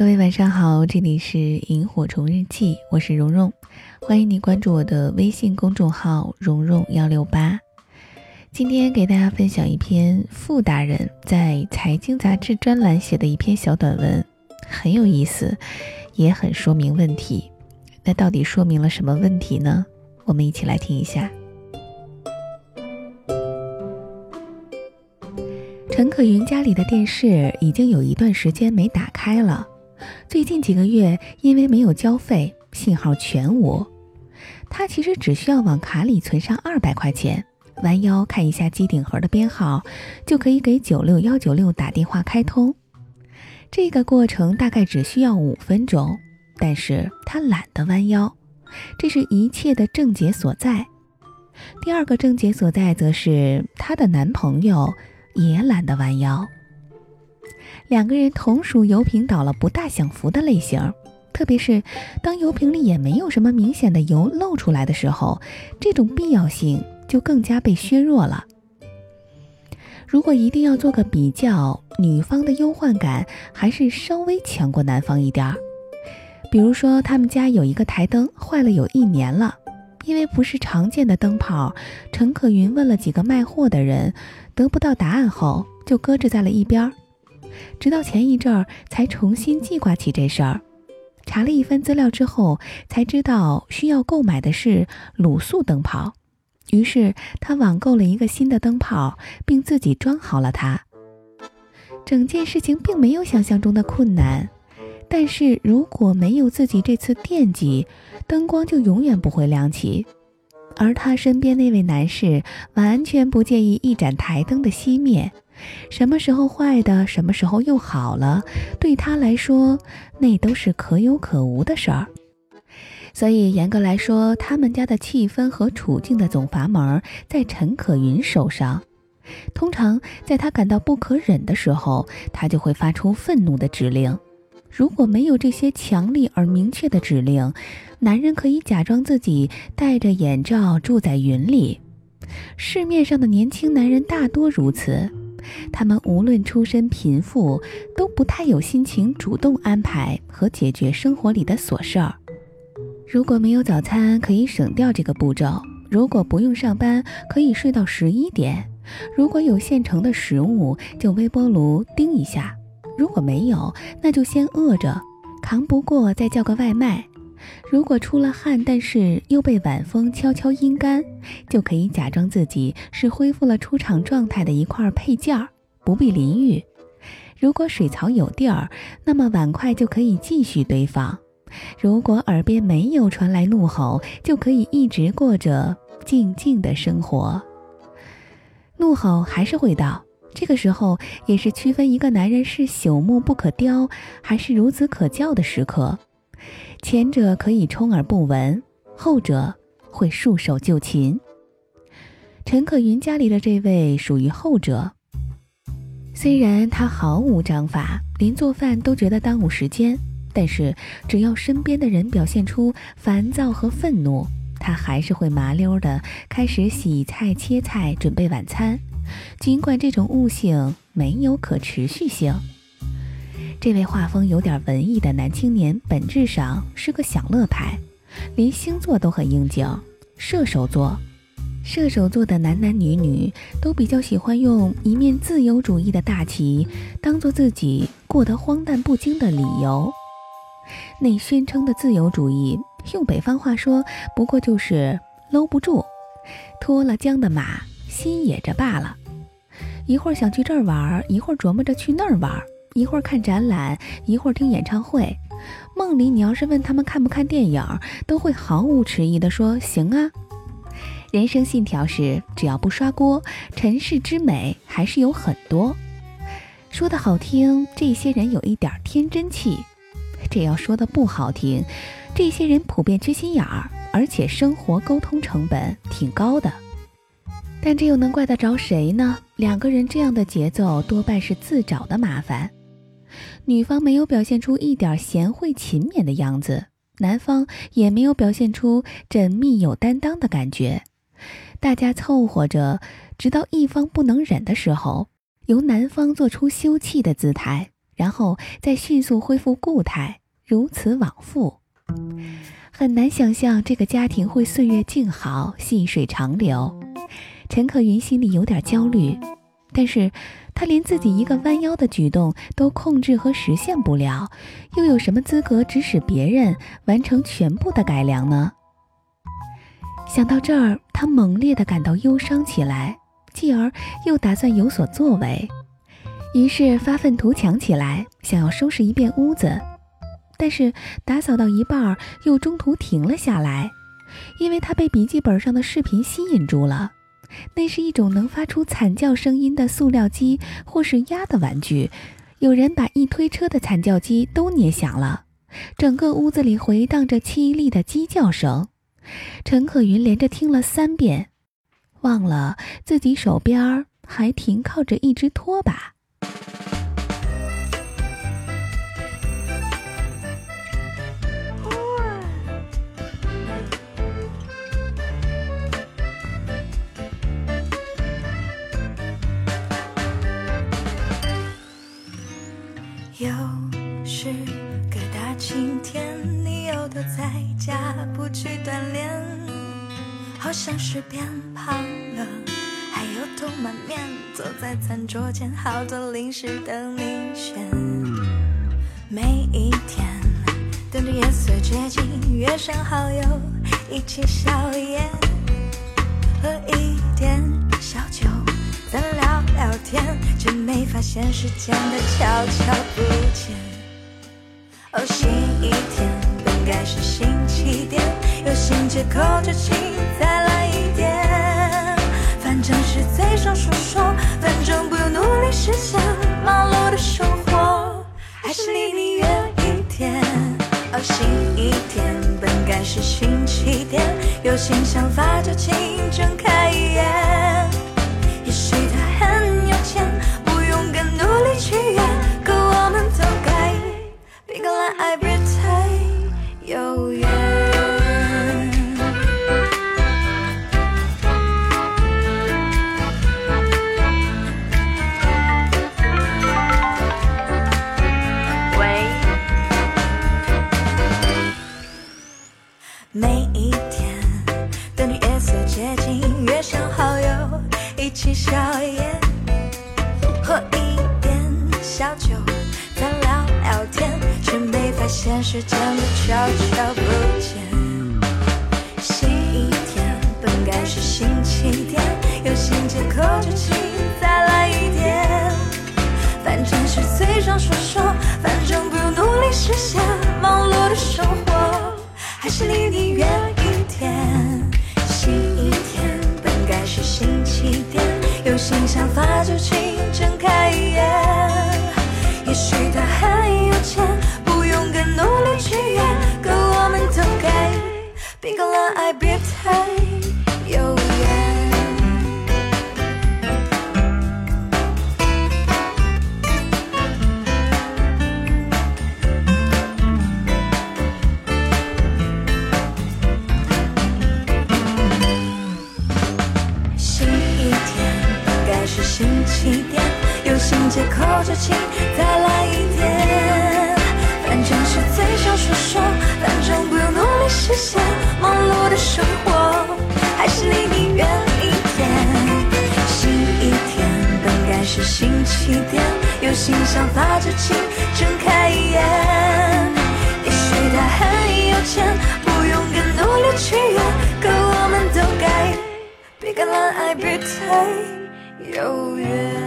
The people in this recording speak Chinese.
各位晚上好，这里是萤火虫日记，我是蓉蓉，欢迎你关注我的微信公众号蓉蓉幺六八。今天给大家分享一篇傅大人在财经杂志专栏写的一篇小短文，很有意思，也很说明问题。那到底说明了什么问题呢？我们一起来听一下。陈可云家里的电视已经有一段时间没打开了，最近几个月因为没有交费，信号全无。他其实只需要往卡里存上二百块钱，弯腰看一下机顶盒的编号，就可以给九六幺九六打电话开通。这个过程大概只需要五分钟，但是他懒得弯腰，这是一切的症结所在。第二个症结所在则是她的男朋友。也懒得弯腰。两个人同属油瓶倒了不大享福的类型，特别是当油瓶里也没有什么明显的油漏出来的时候，这种必要性就更加被削弱了。如果一定要做个比较，女方的忧患感还是稍微强过男方一点儿。比如说，他们家有一个台灯坏了有一年了。因为不是常见的灯泡，陈可云问了几个卖货的人，得不到答案后就搁置在了一边儿，直到前一阵儿才重新记挂起这事儿。查了一番资料之后，才知道需要购买的是卤素灯泡，于是他网购了一个新的灯泡，并自己装好了它。整件事情并没有想象中的困难。但是如果没有自己这次惦记，灯光就永远不会亮起。而他身边那位男士完全不介意一盏台灯的熄灭，什么时候坏的，什么时候又好了，对他来说那都是可有可无的事儿。所以严格来说，他们家的气氛和处境的总阀门在陈可云手上。通常在他感到不可忍的时候，他就会发出愤怒的指令。如果没有这些强力而明确的指令，男人可以假装自己戴着眼罩住在云里。市面上的年轻男人大多如此，他们无论出身贫富，都不太有心情主动安排和解决生活里的琐事儿。如果没有早餐，可以省掉这个步骤；如果不用上班，可以睡到十一点；如果有现成的食物，就微波炉叮一下。如果没有，那就先饿着，扛不过再叫个外卖。如果出了汗，但是又被晚风悄悄阴干，就可以假装自己是恢复了出厂状态的一块配件儿，不必淋浴。如果水槽有地儿，那么碗筷就可以继续堆放。如果耳边没有传来怒吼，就可以一直过着静静的生活。怒吼还是会到。这个时候也是区分一个男人是朽木不可雕，还是孺子可教的时刻。前者可以充耳不闻，后者会束手就擒。陈可云家里的这位属于后者。虽然他毫无章法，连做饭都觉得耽误时间，但是只要身边的人表现出烦躁和愤怒，他还是会麻溜的开始洗菜、切菜，准备晚餐。尽管这种悟性没有可持续性，这位画风有点文艺的男青年本质上是个享乐派，连星座都很应景。射手座，射手座的男男女女都比较喜欢用一面自由主义的大旗，当做自己过得荒诞不经的理由。那宣称的自由主义，用北方话说，不过就是搂不住，脱了缰的马，心野着罢了。一会儿想去这儿玩，一会儿琢磨着去那儿玩，一会儿看展览，一会儿听演唱会。梦里你要是问他们看不看电影，都会毫无迟疑地说行啊。人生信条是只要不刷锅，尘世之美还是有很多。说的好听，这些人有一点天真气；这要说的不好听，这些人普遍缺心眼儿，而且生活沟通成本挺高的。但这又能怪得着谁呢？两个人这样的节奏多半是自找的麻烦。女方没有表现出一点贤惠勤勉的样子，男方也没有表现出缜密有担当的感觉。大家凑合着，直到一方不能忍的时候，由男方做出休憩的姿态，然后再迅速恢复固态，如此往复。很难想象这个家庭会岁月静好、细水长流。陈可云心里有点焦虑，但是他连自己一个弯腰的举动都控制和实现不了，又有什么资格指使别人完成全部的改良呢？想到这儿，他猛烈地感到忧伤起来，继而又打算有所作为，于是发愤图强起来，想要收拾一遍屋子。但是打扫到一半，又中途停了下来，因为他被笔记本上的视频吸引住了。那是一种能发出惨叫声音的塑料鸡或是鸭的玩具，有人把一推车的惨叫鸡都捏响了，整个屋子里回荡着凄厉的鸡叫声。陈可云连着听了三遍，忘了自己手边还停靠着一只拖把。好像是变胖了，还有头满面，坐在餐桌前，好多零食等你选。每一天等着夜色接近，约上好友一起宵夜，喝一点小酒。再聊聊天，却没发现时间的悄悄不见。哦，新一天本该是新起点，有新借口就请再来一点。反正是嘴上说说，反正不用努力实现。忙碌的生活，还是离你远一点。哦，新一天本该是新起点，有新想法就请睁开眼。也许他很有钱，不用更努力去圆，可我们都该别跟恋爱别太有缘。喂，每一天等着夜色接近，约上好友。一起宵时间的悄悄不见。新一天本该是新起点，有新借口就请再来一点。反正是嘴上说说，反正不用努力实现。忙碌的生活，还是离你远一点。新一天本该是新起点，有新想法就请再来一点。反正是嘴上说说，反正不用努力实现。忙碌的生活，还是离你远一点。新一天本该是新起点，有新想法就请睁开眼。也许他很有钱，不用更努力去圆，可我们都该。别跟恋爱别太有缘。